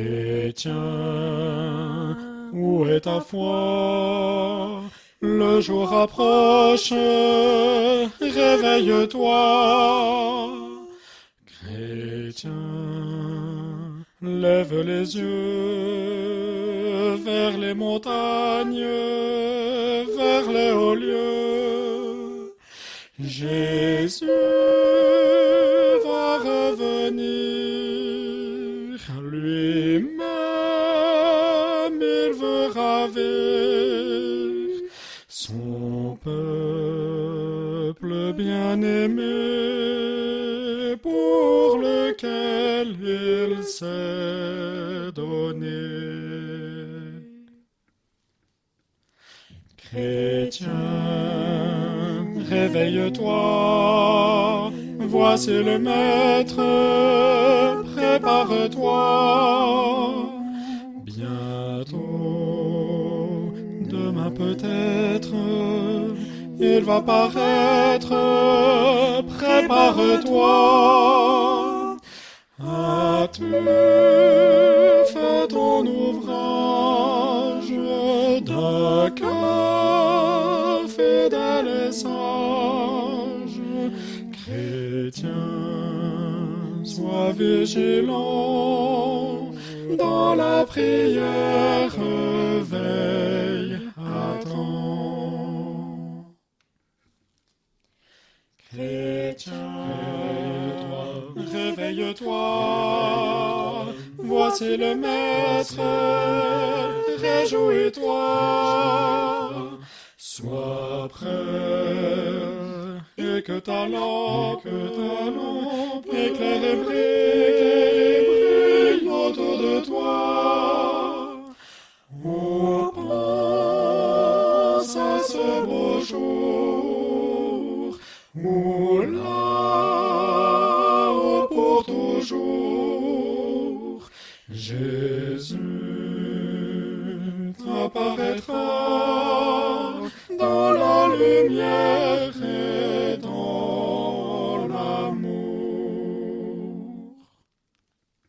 Chrétien, où est ta foi? Le jour approche, réveille-toi. Chrétien, lève les yeux vers les montagnes, vers les hauts lieux. Jésus va revenir, veut son peuple bien-aimé pour lequel il s'est donné. Chrétien, réveille-toi, voici le Maître, prépare-toi. Peut-être, il va paraître, prépare-toi. As-tu fait ton ouvrage d'un cœur fidèle et sage, chrétien, sois vigilant dans la prière, Chrétien, réveille-toi, voici le Maître, réjouis-toi, sois prêt, et que ta lampe, que ta lampe éclaire et brille, brille autour de toi. Oh, pense à ce beau jour, là-haut pour toujours, Jésus apparaîtra dans la lumière